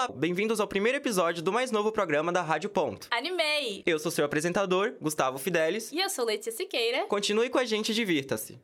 Olá, bem-vindos ao primeiro episódio do mais novo programa da Rádio Ponto. Animei! Eu sou seu apresentador, Gustavo Fidelis. E eu sou Letícia Siqueira. Continue com a gente e divirta-se.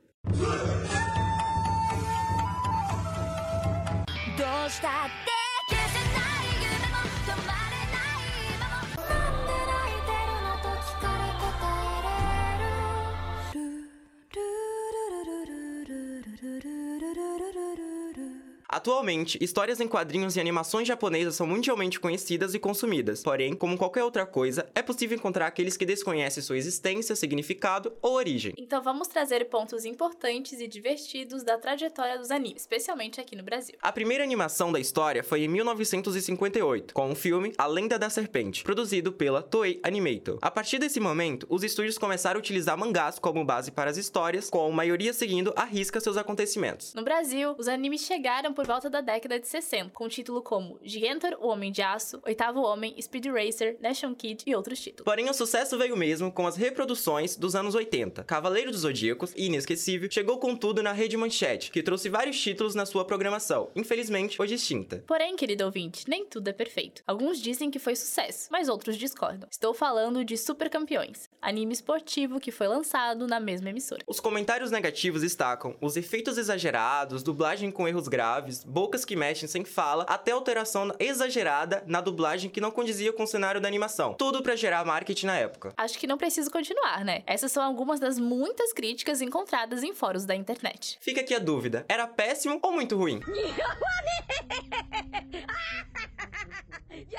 Atualmente, histórias em quadrinhos e animações japonesas são mundialmente conhecidas e consumidas. Porém, como qualquer outra coisa, é possível encontrar aqueles que desconhecem sua existência, significado ou origem. Então vamos trazer pontos importantes e divertidos da trajetória dos animes, especialmente aqui no Brasil. A primeira animação da história foi em 1958, com o filme A Lenda da Serpente, produzido pela Toei Animator. A partir desse momento, os estúdios começaram a utilizar mangás como base para as histórias, com a maioria seguindo à risca seus acontecimentos. No Brasil, os animes chegaram por volta da década de 60, com título como Gigantor, o Homem de Aço, Oitavo Homem, Speed Racer, Nation Kid e outros títulos. Porém, o sucesso veio mesmo com as reproduções dos anos 80. Cavaleiro dos Zodíacos, inesquecível, chegou com tudo na Rede Manchete, que trouxe vários títulos na sua programação, infelizmente hoje extinta. Porém, querido ouvinte, nem tudo é perfeito. Alguns dizem que foi sucesso, mas outros discordam. Estou falando de Super Campeões, anime esportivo que foi lançado na mesma emissora. Os comentários negativos destacam os efeitos exagerados, dublagem com erros graves, bocas que mexem sem fala, até alteração exagerada na dublagem que não condizia com o cenário da animação. Tudo para gerar marketing na época. Acho que não preciso continuar, né? Essas são algumas das muitas críticas encontradas em fóruns da internet. Fica aqui a dúvida: era péssimo ou muito ruim?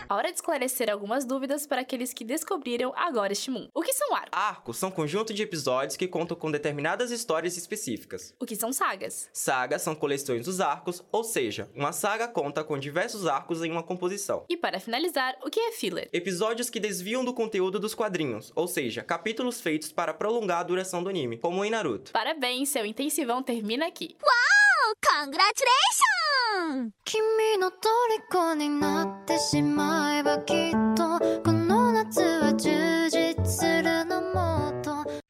Hora de esclarecer algumas dúvidas para aqueles que descobriram agora este mundo. O que são arcos? Arcos são conjunto de episódios que contam com determinadas histórias específicas. O que são sagas? Sagas são coleções dos arcos, ou seja, uma saga conta com diversos arcos em uma composição. E para finalizar, o que é filler? Episódios que desviam do conteúdo dos quadrinhos, ou seja, capítulos feitos para prolongar a duração do anime, como em Naruto. Parabéns, seu intensivão termina aqui. Uau! Congratulations! 君の虜になってしまえばきっと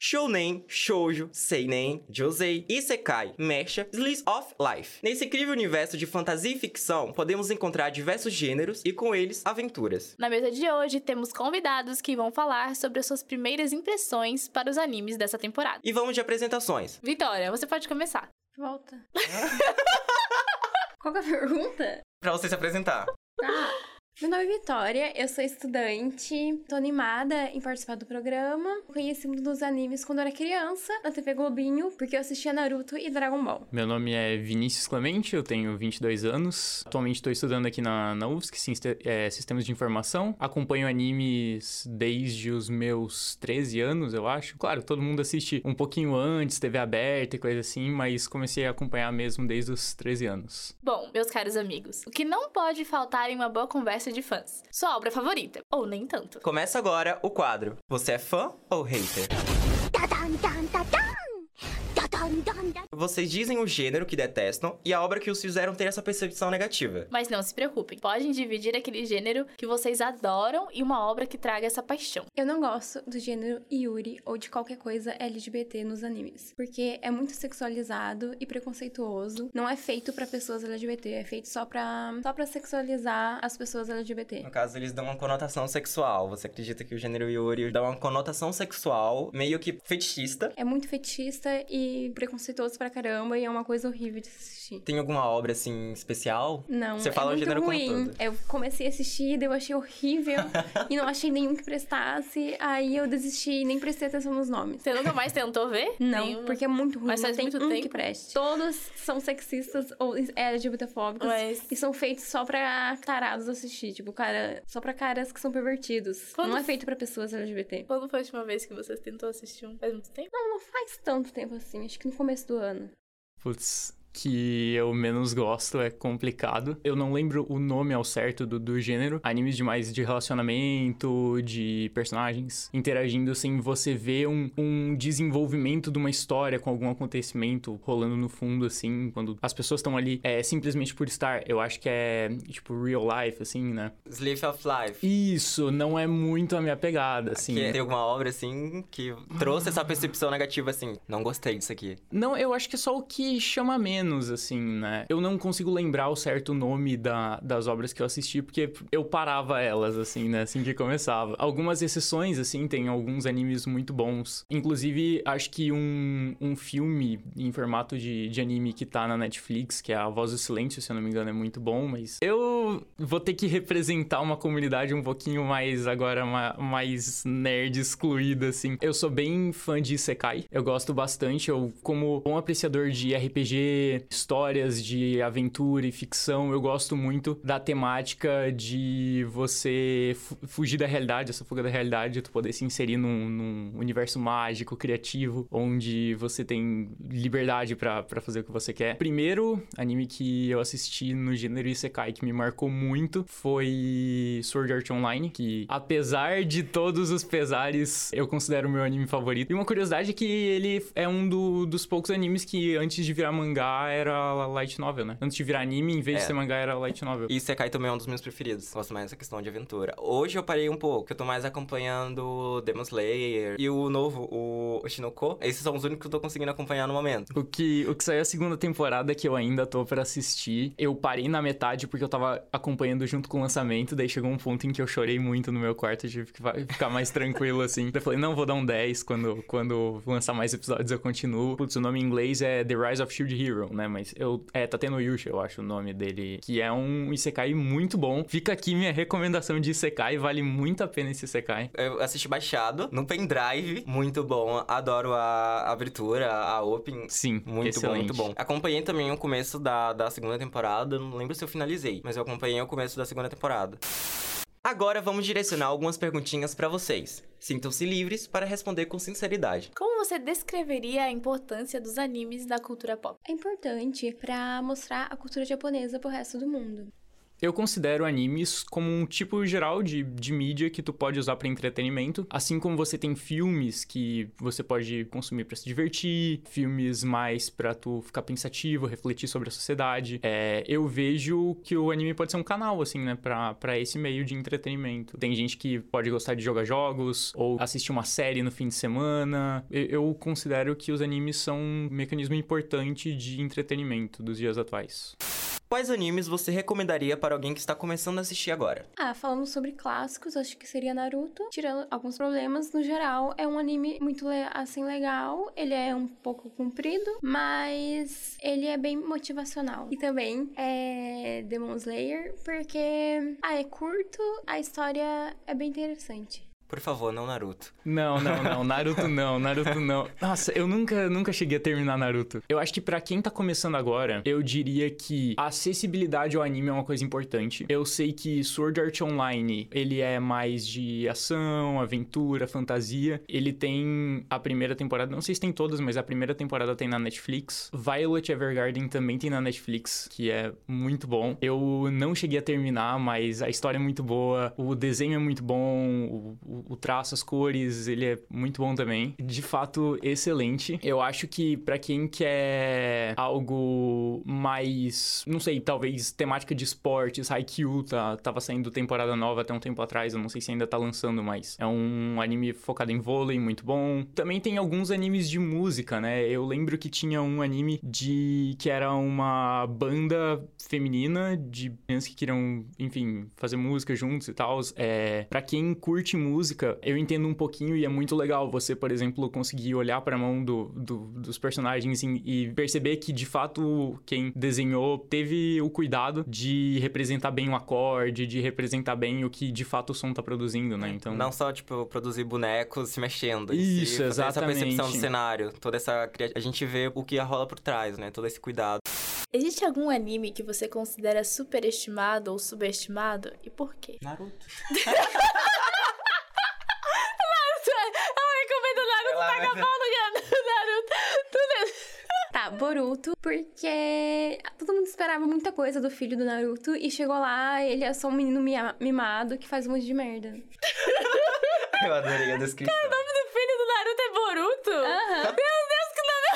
Shounen, Shoujo, Seinen, Josei, Isekai, Mecha, Slice of Life. Nesse incrível universo de fantasia e ficção, podemos encontrar diversos gêneros e com eles aventuras. Na mesa de hoje temos convidados que vão falar sobre as suas primeiras impressões para os animes dessa temporada. E vamos de apresentações. Vitória, você pode começar. Volta. Qual que é a pergunta? Pra você se apresentar. Ah, meu nome é Vitória, eu sou estudante, tô animada em participar do programa. Conheci um dos animes quando eu era criança, na TV Globinho, porque eu assistia Naruto e Dragon Ball. Meu nome é Vinícius Clemente, eu tenho 22 anos. Atualmente estou estudando aqui na, na UFSC, é, Sistemas de Informação. Acompanho animes desde os meus 13 anos, eu acho. Claro, todo mundo assiste um pouquinho antes, TV aberta e coisa assim, mas comecei a acompanhar mesmo desde os 13 anos. Bom, meus caros amigos, o que não pode faltar em uma boa conversa de fãs? Sua obra favorita, ou nem tanto. Começa agora o quadro. Você é fã ou hater? Vocês dizem o gênero que detestam e a obra que os fizeram ter essa percepção negativa. Mas não se preocupem, podem dividir aquele gênero que vocês adoram e uma obra que traga essa paixão. Eu não gosto do gênero Yuri ou de qualquer coisa LGBT nos animes, porque é muito sexualizado e preconceituoso. Não é feito pra pessoas LGBT, é feito só pra, só pra sexualizar as pessoas LGBT. No caso, eles dão uma conotação sexual. Você acredita que o gênero Yuri dá uma conotação sexual meio que fetichista? É muito fetichista e preconceituoso pra caramba e é uma coisa horrível de assistir. Tem alguma obra assim especial? Não, Você é fala o muito gênero como ruim. todo. Eu comecei a assistir, daí eu achei horrível e não achei nenhum que prestasse. Aí eu desisti e nem prestei atenção nos nomes. Você nunca mais tentou ver? Não, Nenhuma? porque é muito ruim. Mas não faz tem muito um tempo. que preste. Todos são sexistas ou LGBTfóbicos Mas- e são feitos só pra tarados assistir. Tipo, cara, só pra caras que são pervertidos. Quando Não é feito pra pessoas LGBT. Quando foi a última vez que você tentou assistir um? Faz muito tempo? Não, não faz tanto tempo assim. Acho que no começo do ano. Putz, que eu menos gosto é complicado. Eu não lembro o nome ao certo do, do gênero. Animes demais de relacionamento, de personagens interagindo sem você ver um, um desenvolvimento de uma história com algum acontecimento rolando no fundo, assim, quando as pessoas estão ali é, simplesmente por estar. Eu acho que é, tipo, real life, assim, né? Slice of Life. Isso, não é muito a minha pegada, assim. Que tem alguma obra assim que trouxe essa percepção negativa assim. Não gostei disso aqui. Não, eu acho que é só o que chama menos, menos, assim, né? Eu não consigo lembrar o certo nome da, das obras que eu assisti, porque eu parava elas, assim, né? Assim que começava. Algumas exceções, assim, tem alguns animes muito bons. Inclusive, acho que um, um filme em formato de, de anime que tá na Netflix, que é A Voz do Silêncio, se eu não me engano, é muito bom, mas eu vou ter que representar uma comunidade um pouquinho mais, agora, ma- mais nerd excluída, assim. Eu sou bem fã de Isekai, eu gosto bastante, eu, como bom apreciador de RPG, histórias de aventura e ficção, eu gosto muito da temática de você fu- fugir da realidade, essa fuga da realidade, tu poder se inserir num, num universo mágico, criativo, onde você tem liberdade pra fazer o que você quer. Primeiro anime que eu assisti no gênero Isekai que me marcou muito foi Sword Art Online, que apesar de todos os pesares, eu considero o meu anime favorito. E uma curiosidade é que ele é um do- dos poucos animes que antes de virar mangá era light novel, né? Antes de virar anime, em vez É. de ser mangá, era light novel. E Sekai também é um dos meus preferidos. Gosto mais dessa questão de aventura. Hoje eu parei um pouco, eu tô mais acompanhando Demon Slayer e o novo, o Oshinoko. Esses são os únicos que eu tô conseguindo acompanhar no momento. O que, o que saiu a segunda temporada que eu ainda tô pra assistir. Eu parei na metade porque eu tava acompanhando junto com o lançamento. Daí chegou um ponto em que eu chorei muito no meu quarto. Eu tive que ficar mais tranquilo assim. Daí eu falei, não, vou dar um 10. Quando, quando lançar mais episódios eu continuo. Putz, o nome em inglês é The Rise of Shield Hero, né? Mas eu. É, tá tendo Yusha, eu acho o nome dele. Que é um Isekai muito bom. Fica aqui minha recomendação de Isekai. Vale muito a pena esse Isekai. Eu assisti baixado, no pendrive, muito bom. Adoro a abertura, a open. Sim, Muito excelente. bom, muito bom. Acompanhei também o começo da, da segunda temporada. Não lembro se eu finalizei, mas eu acompanhei o começo da segunda temporada. Agora vamos direcionar algumas perguntinhas pra vocês. Sintam-se livres para responder com sinceridade. Como você descreveria a importância dos animes na cultura pop? É importante pra mostrar a cultura japonesa pro resto do mundo. Eu considero animes como um tipo geral de, de mídia que tu pode usar para entretenimento, assim como você tem filmes que você pode consumir para se divertir, filmes mais para tu ficar pensativo, refletir sobre a sociedade. É, eu vejo que o anime pode ser um canal, assim, né, pra esse meio de entretenimento. Tem gente que pode gostar de jogar jogos ou assistir uma série no fim de semana. Eu, eu considero que os animes são um mecanismo importante de entretenimento dos dias atuais. Quais animes você recomendaria para alguém que está começando a assistir agora? Ah, falando sobre clássicos, acho que seria Naruto. Tirando alguns problemas, no geral, é um anime muito, assim, legal. Ele é um pouco comprido, mas ele é bem motivacional. E também é Demon Slayer, porque, ah, é curto, a história é bem interessante. Por favor, não Naruto. Não, não, não. Naruto não, Naruto não. Nossa, eu nunca, nunca cheguei a terminar Naruto. Eu acho que pra quem tá começando agora, eu diria que a acessibilidade ao anime é uma coisa importante. Eu sei que Sword Art Online, ele é mais de ação, aventura, fantasia. Ele tem a primeira temporada, não sei se tem todas, mas a primeira temporada tem na Netflix. Violet Evergarden também tem na Netflix, que é muito bom. Eu não cheguei a terminar, mas a história é muito boa, o desenho é muito bom, o, o traço, as cores, ele é muito bom também. De fato, excelente. Eu acho que pra quem quer algo mais, não sei, talvez temática de esportes, Haikyuu tá, tava saindo temporada nova até um tempo atrás, eu não sei se ainda tá lançando, mas é um anime focado em vôlei, muito bom. Também tem alguns animes de música, né? Eu lembro que tinha um anime de que era uma banda feminina de meninas que queriam, enfim, fazer música juntos e tal. É, para quem curte música, eu entendo um pouquinho e é muito legal você, por exemplo, conseguir olhar para a mão do, do- dos personagens e, e perceber que de fato quem desenhou teve o cuidado de representar bem o acorde, de representar bem o que de fato o som tá produzindo, né? Então, Não só, tipo, produzir bonecos se mexendo. Isso, fazer Essa exatamente. percepção do cenário, toda essa... A gente vê o que rola por trás, né? Todo esse cuidado. Existe algum anime que você considera superestimado ou subestimado e por quê? Naruto. Eu recomendo Naruto, Ela- taca pau no Naruto. Tudo Boruto, porque todo mundo esperava muita coisa do filho do Naruto e chegou lá, ele é só um menino mimado que faz um monte de merda. Eu adorei a descrição. O nome do filho do Naruto é Boruto? Aham. Meu Deus, que nome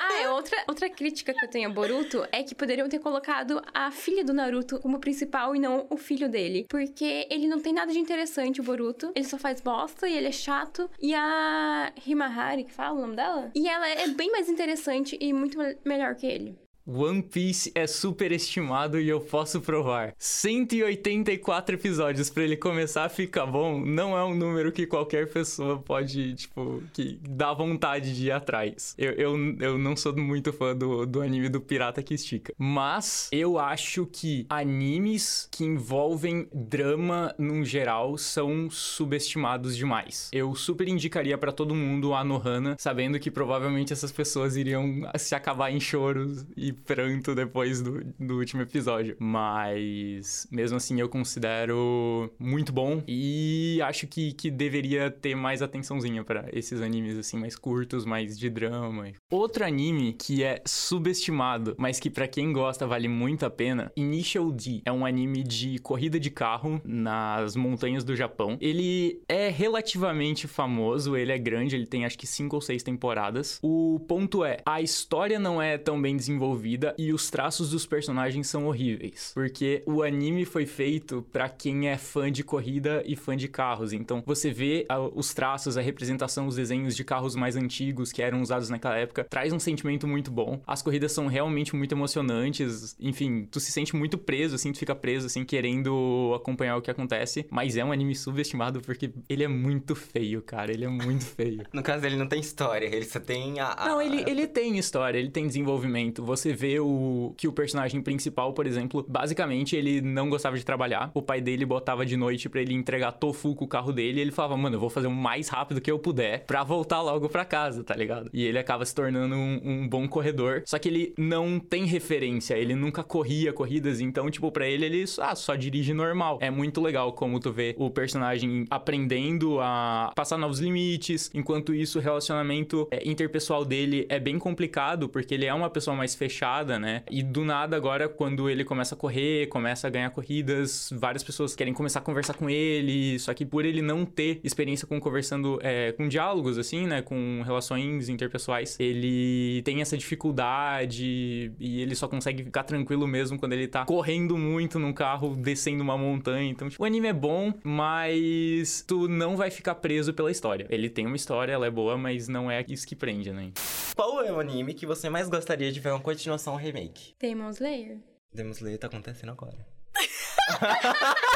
Ah, é outra, outra crítica que eu tenho a Boruto é que poderiam ter colocado a filha do Naruto como principal e não o filho dele. Porque ele não tem nada de interessante, o Boruto. Ele só faz bosta e ele é chato. E a Himahari, que fala o nome dela? E ela é bem mais interessante e muito me- melhor que ele. One Piece é superestimado e eu posso provar. 184 episódios pra ele começar a ficar bom não é um número que qualquer pessoa pode, tipo, que dá vontade de ir atrás. Eu, eu, eu não sou muito fã do, do anime do Pirata que Estica. Mas eu acho que animes que envolvem drama num geral são subestimados demais. Eu super indicaria pra todo mundo a Nohana, sabendo que provavelmente essas pessoas iriam se acabar em choros e pranto depois do, do último episódio. Mas mesmo assim eu considero muito bom e acho que, que deveria ter mais atençãozinha pra esses animes assim mais curtos, mais de drama. Outro anime que é subestimado, mas que pra quem gosta vale muito a pena, Initial D. É um anime de corrida de carro nas montanhas do Japão. Ele é relativamente famoso, ele é grande, ele tem acho que cinco ou seis temporadas. O ponto é, a história não é tão bem desenvolvida e os traços dos personagens são horríveis, porque o anime foi feito pra quem é fã de corrida e fã de carros. Então, você vê a- os traços, a representação, os desenhos de carros mais antigos que eram usados naquela época, traz um sentimento muito bom. As corridas são realmente muito emocionantes. Enfim, tu se sente muito preso, assim, tu fica preso, assim, querendo acompanhar o que acontece. Mas é um anime subestimado porque ele é muito feio, cara. Ele é muito feio. No caso, ele não tem história, ele só tem a. a- Não, ele, ele tem história, ele tem desenvolvimento. Você vê o que o personagem principal, por exemplo, basicamente ele não gostava de trabalhar. O pai dele botava de noite pra ele entregar tofu com o carro dele. E ele falava, mano, eu vou fazer o mais rápido que eu puder pra voltar logo pra casa, tá ligado? E ele acaba se tornando um, um bom corredor. Só que ele não tem referência, ele nunca corria corridas. Então, tipo, pra ele, ele ah, só dirige normal. É muito legal como tu vê o personagem aprendendo a passar novos limites. Enquanto isso, o relacionamento é, interpessoal dele é bem complicado, porque ele é uma pessoa mais fechada, né? E do nada, agora, quando ele começa a correr, começa a ganhar corridas, várias pessoas querem começar a conversar com ele. Só que por ele não ter experiência com conversando, é, com diálogos, assim, né? Com relações interpessoais, ele tem essa dificuldade e ele só consegue ficar tranquilo mesmo quando ele tá correndo muito num carro, descendo uma montanha. Então, tipo, o anime é bom, mas tu não vai ficar preso pela história. Ele tem uma história, ela é boa, mas não é isso que prende, né? Qual é o anime que você mais gostaria de ver uma continuação ou remake? Demon Slayer. Demon Slayer tá acontecendo agora.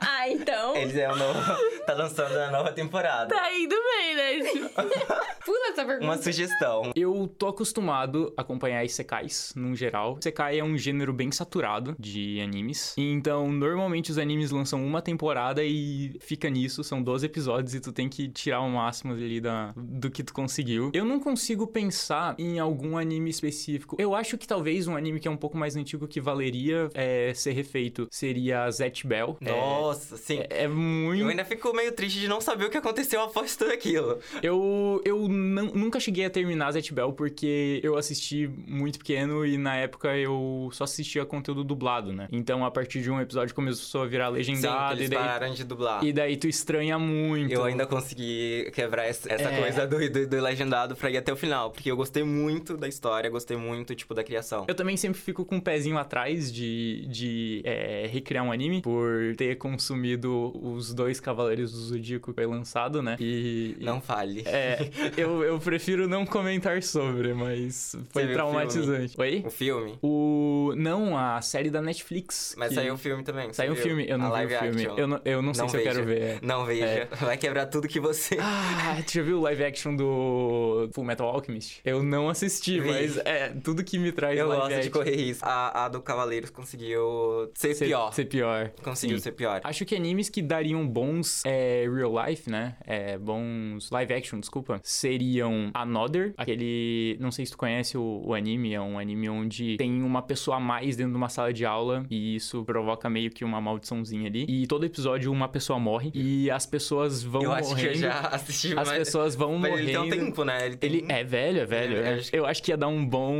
Ah, então. Eles é o novo. Tá lançando a nova temporada. Tá indo bem, né? Pula essa pergunta. Uma sugestão. Eu tô acostumado a acompanhar isekais, num geral. Isekai é um gênero bem saturado de animes. Então, normalmente os animes lançam uma temporada e fica nisso. São 12 episódios e tu tem que tirar o máximo ali da, do que tu conseguiu. Eu não consigo pensar em algum anime específico. Eu acho que talvez um anime que é um pouco mais antigo que valeria é, ser refeito seria Zet Bell. É- Nossa, sim. É, muito Eu ainda fico meio triste de não saber o que aconteceu após tudo aquilo. Eu, eu não- nunca cheguei a terminar Zet Bell porque eu assisti muito pequeno e na época eu só assistia conteúdo dublado, né? Então a partir de um episódio começou a virar Sim, legendado eles e, daí, pararam de dublar. e daí tu estranha muito. Eu ainda consegui quebrar essa, essa É. coisa do, do, do legendado pra ir até o final. Porque eu gostei muito da história, gostei muito, tipo, da criação. Eu também sempre fico com um pezinho atrás de, de é, recriar um anime, por ter consumido os dois Cavaleiros do Zodíaco foi lançado, né? E. Não fale. É, eu, eu prefiro não comentar sobre, mas foi o traumatizante. Oi? O filme. O. Não, a série da Netflix. Mas que- saiu o filme também. você Saiu o filme, eu A não vi o filme. action. Eu não, eu não sei se eu quero ver. Não veja. Vai quebrar tudo que você. Ah, tu já viu o live action do Full Metal Alchemist? Eu não assisti, Vi. mas é tudo que me traz eu live gosto de action correr risco. A, a do Cavaleiros conseguiu ser, pior. Ser pior. Conseguiu Sim. ser pior. Acho que animes que dariam bons é, real life, né? É, bons live action, desculpa. Seriam Another, aquele. Não sei se tu conhece o, o anime, é um anime onde tem uma pessoa a mais dentro de uma sala de aula e isso provoca meio que uma maldiçãozinha ali. E todo episódio uma pessoa morre e as pessoas vão eu morrendo. acho que eu já assisti As mas... pessoas vão Mas morrendo. ele tem um tempo, né? Ele, tem... Ele é velho, é velho. É, É, acho Eu acho que ia dar um bom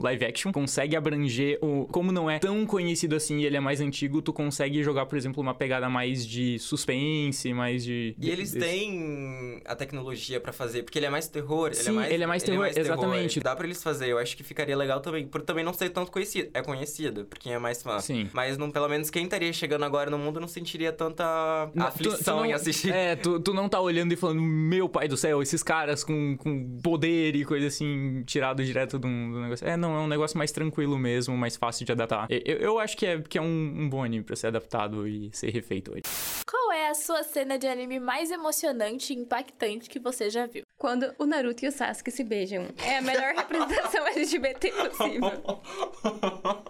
live action. Consegue abranger o. Como não é tão conhecido assim e ele é mais antigo, tu consegue jogar, por exemplo, uma pegada mais de suspense suspense, mais de. E eles desse- têm a tecnologia pra fazer, porque ele é mais terror. ele é Sim, mais, ele é mais terror, exatamente. Dá pra eles fazer, eu acho que ficaria legal também, por também não ser tanto conhecido. É conhecido, por quem é mais fã. Sim. Mas não, pelo menos quem estaria chegando agora no mundo não sentiria tanta Não, aflição não, em assistir. É, tu, tu não tá olhando e falando, meu pai do céu, esses caras com, com poder e coisa assim, tirado direto do, do negócio. É, não, é um negócio mais tranquilo mesmo, mais fácil de adaptar. Eu, eu acho que é, que é um, um bom anime pra ser adaptado e ser refeito hoje. Qual é a sua cena de anime mais emocionante e impactante que você já viu? Quando o Naruto e o Sasuke se beijam. É a melhor representação LGBT possível.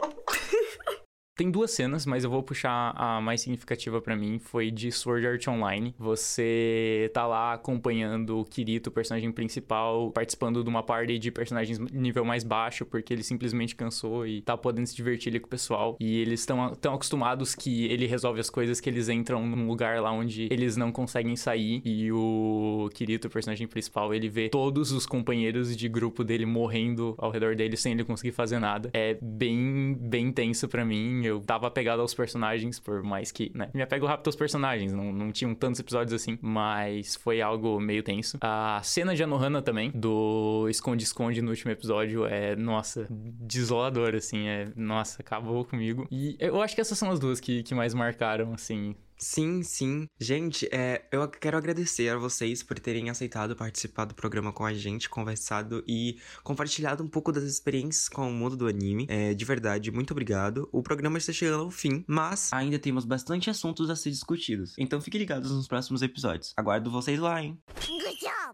Tem duas cenas, mas eu vou puxar a mais significativa pra mim, foi de Sword Art Online. Você tá lá acompanhando o Kirito, o personagem principal, participando de uma party de personagens nível mais baixo, porque ele simplesmente cansou e tá podendo se divertir ali com o pessoal. E eles estão tão acostumados que ele resolve as coisas que eles entram num lugar lá onde eles não conseguem sair. E o Kirito, o personagem principal, ele vê todos os companheiros de grupo dele morrendo ao redor dele sem ele conseguir fazer nada. É bem, bem tenso pra mim. Eu tava apegado aos personagens, por mais que, né? Me apego rápido aos personagens, não, não tinham tantos episódios assim, mas foi algo meio tenso. A cena de Anohana também, do esconde-esconde no último episódio, é, nossa, desolador, assim, é, nossa, acabou comigo. E eu acho que essas são as duas que, que mais marcaram, assim, Sim, sim. Gente, é, eu quero agradecer a vocês por terem aceitado participar do programa com a gente, conversado e compartilhado um pouco das experiências com o mundo do anime. É, de verdade, muito obrigado. O programa está chegando ao fim, mas ainda temos bastante assuntos a ser discutidos. Então fiquem ligados nos próximos episódios. Aguardo vocês lá, hein?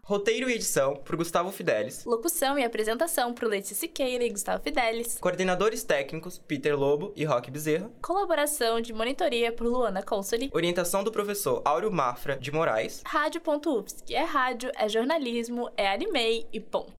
Roteiro e edição por Gustavo Fidelis. Locução e apresentação pro Letícia Siqueira e Gustavo Fidelis. Coordenadores técnicos Peter Lobo e Roque Bezerra. Colaboração de monitoria por Luana Consoli. Orientação do professor Áureo Mafra de Moraes. Rádio.UFSC. É rádio, é jornalismo, é anime e ponto.